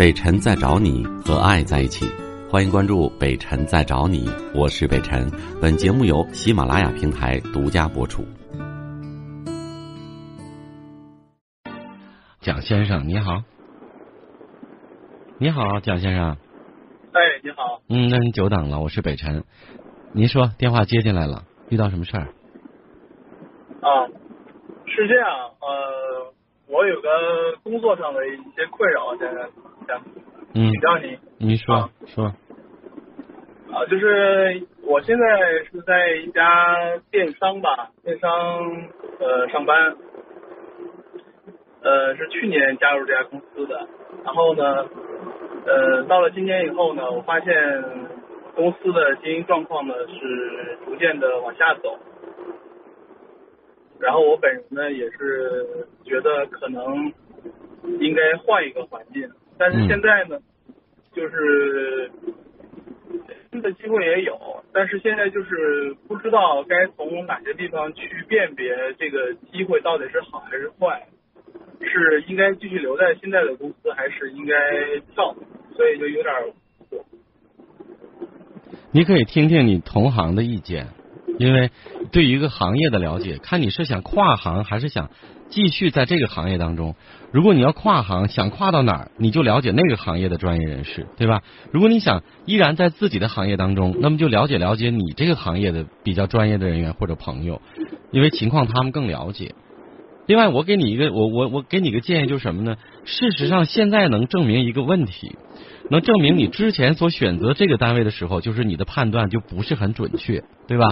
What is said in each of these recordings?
北辰在找你和爱在一起，欢迎关注北辰在找你，我是北辰。本节目由喜马拉雅平台独家播出。蒋先生你好，你好，蒋先生。哎，你好。嗯，那您久等了，我是北辰。您说电话接进来了，遇到什么事儿？啊，是这样，呃，我有个工作上的一些困扰，现在想嗯请，教您。您说啊说。啊，就是我现在是在一家电商吧，电商呃上班，呃是去年加入这家公司的，然后呢，呃到了今年以后呢，我发现公司的经营状况呢是逐渐的往下走，然后我本人呢也是觉得可能应该换一个环境，但是嗯现在呢，就是新的机会也有，但是现在就是不知道该从哪些地方去辨别这个机会到底是好还是坏，是应该继续留在现在的公司，还是应该跳？所以就有点儿你可以听听你同行的意见，因为对于一个行业的了解，看你是想跨行还是想继续在这个行业当中。如果你要跨行，想跨到哪儿，你就了解那个行业的专业人士，对吧？如果你想依然在自己的行业当中，那么就了解了解你这个行业的比较专业的人员或者朋友，因为情况他们更了解。另外，我给你一个，我我我给你个建议，就是什么呢？事实上，现在能证明一个问题，能证明你之前所选择这个单位的时候，就是你的判断就不是很准确，对吧？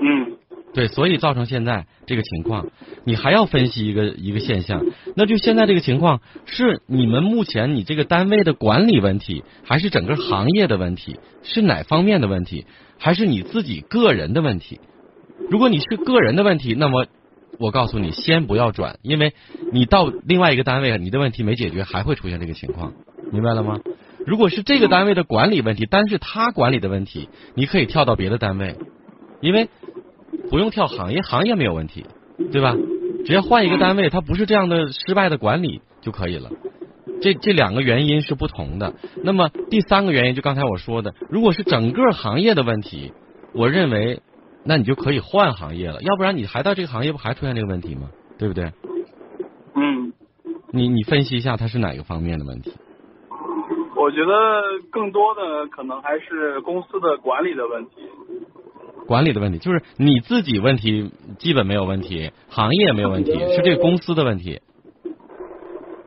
嗯对，所以造成现在这个情况，你还要分析一个一个现象，那就现在这个情况是你们目前你这个单位的管理问题，还是整个行业的问题，是哪方面的问题，还是你自己个人的问题？如果你是个人的问题，那么我告诉你，先不要转，因为你到另外一个单位，你的问题没解决，还会出现这个情况，明白了吗？如果是这个单位的管理问题，单是他管理的问题，你可以跳到别的单位，因为不用跳行业，行业没有问题，对吧？只要换一个单位，它不是这样的失败的管理就可以了。这这两个原因是不同的。那么第三个原因，就刚才我说的，如果是整个行业的问题，我认为那你就可以换行业了，要不然你还到这个行业不还出现这个问题吗？对不对？嗯，你你分析一下它是哪个方面的问题？我觉得更多的可能还是公司的管理的问题。管理的问题，就是你自己问题基本没有问题，行业没有问题，是这个公司的问题。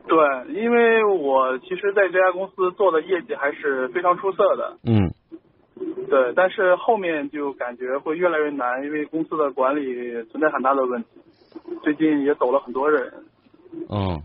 对，因为我其实在这家公司做的业绩还是非常出色的，嗯，对，但是后面就感觉会越来越难，因为公司的管理存在很大的问题，最近也走了很多人。嗯，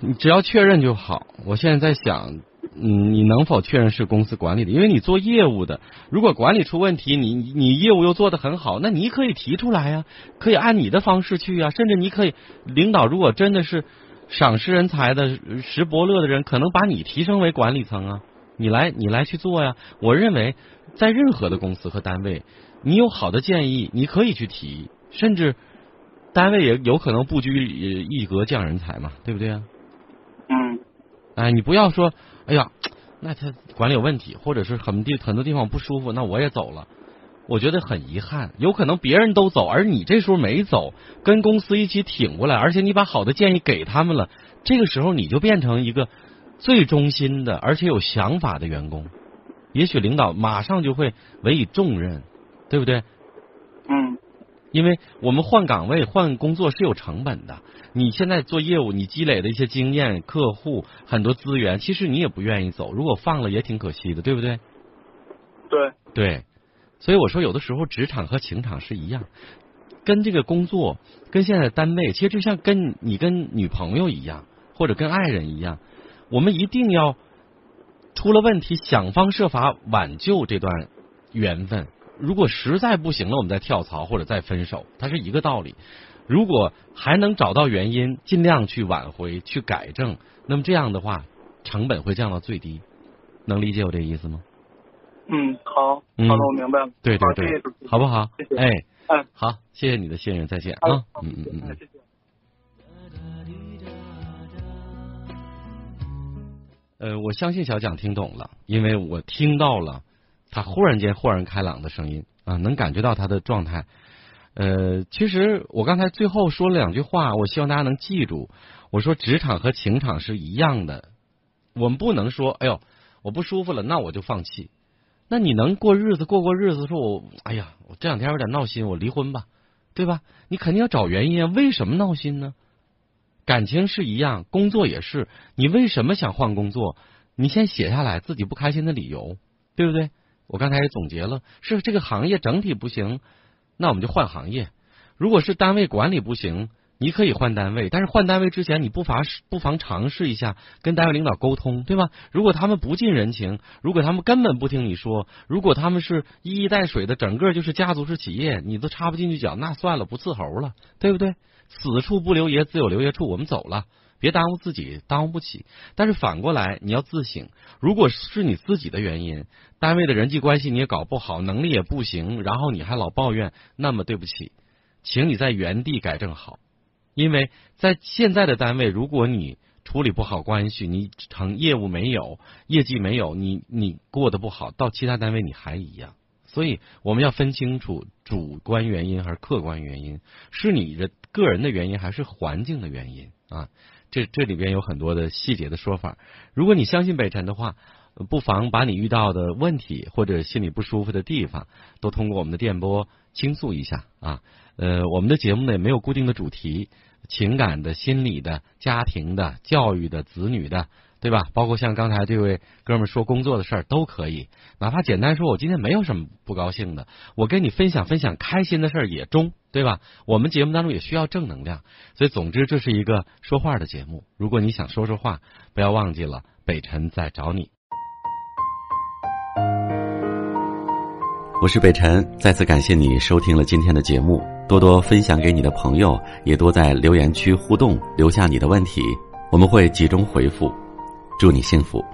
你只要确认就好。我现在在想，嗯，你能否确认是公司管理的？因为你做业务的，如果管理出问题，你你业务又做得很好，那你可以提出来呀，可以按你的方式去呀，甚至你可以，领导如果真的是赏识人才的、识伯乐的人，可能把你提升为管理层啊，你来你来去做呀。我认为，在任何的公司和单位，你有好的建议，你可以去提，甚至。单位也有可能不拘一格降人才嘛，对不对啊？哎，你不要说，哎呀，那他管理有问题，或者是很地很多地方不舒服，那我也走了。我觉得很遗憾，有可能别人都走，而你这时候没走，跟公司一起挺过来，而且你把好的建议给他们了，这个时候你就变成一个最忠心的，而且有想法的员工，也许领导马上就会委以重任，对不对？嗯因为我们换岗位、换工作是有成本的。你现在做业务，你积累的一些经验、客户、很多资源，其实你也不愿意走。如果放了也挺可惜的，对不对？对，对，所以我说，有的时候职场和情场是一样，跟这个工作、跟现在的单位，其实就像跟你跟女朋友一样，或者跟爱人一样，我们一定要出了问题，想方设法挽救这段缘分。如果实在不行了，我们再跳槽或者再分手，它是一个道理。如果还能找到原因，尽量去挽回、去改正，那么这样的话，成本会降到最低。能理解我这意思吗？嗯，好，好的，我明白了。对对对，好不好谢谢？哎，嗯，好，谢谢你的信任，再见啊！嗯嗯嗯嗯。谢谢。呃，我相信小蒋听懂了，因为我听到了他忽然间豁然开朗的声音啊，能感觉到他的状态。呃，其实我刚才最后说了两句话，我希望大家能记住。我说职场和情场是一样的，我们不能说，哎呦，我不舒服了，那我就放弃。那你能过日子，过过日子，说我，哎呀，我这两天有点闹心，我离婚吧，对吧？你肯定要找原因啊，为什么闹心呢？感情是一样，工作也是，你为什么想换工作？你先写下来自己不开心的理由，对不对？我刚才也总结了，是这个行业整体不行。那我们就换行业。如果是单位管理不行，你可以换单位，但是换单位之前，你不妨不妨尝试一下跟单位领导沟通，对吧？如果他们不近人情，如果他们根本不听你说，如果他们是一衣带水的，整个就是家族式企业，你都插不进去脚，那算了，不伺候了，对不对？此处不留爷，自有留爷处，我们走了。别耽误自己，耽误不起。但是反过来，你要自省。如果是你自己的原因，单位的人际关系你也搞不好，能力也不行，然后你还老抱怨，那么对不起，请你在原地改正好。因为在现在的单位，如果你处理不好关系，你成业务没有，业绩没有，你你过得不好，到其他单位你还一样。所以我们要分清楚主观原因还是客观原因，是你的个人的原因还是环境的原因啊？这这里边有很多的细节的说法。如果你相信北辰的话，不妨把你遇到的问题或者心里不舒服的地方，都通过我们的电波倾诉一下啊。呃，我们的节目呢也没有固定的主题，情感的、心理的、家庭的、教育的、子女的。对吧？包括像刚才这位哥们说工作的事儿都可以，哪怕简单说，我今天没有什么不高兴的，我跟你分享分享开心的事儿也中，对吧？我们节目当中也需要正能量，所以总之这是一个说话的节目。如果你想说说话，不要忘记了北辰在找你。我是北辰，再次感谢你收听了今天的节目，多多分享给你的朋友，也多在留言区互动，留下你的问题，我们会集中回复。祝你幸福。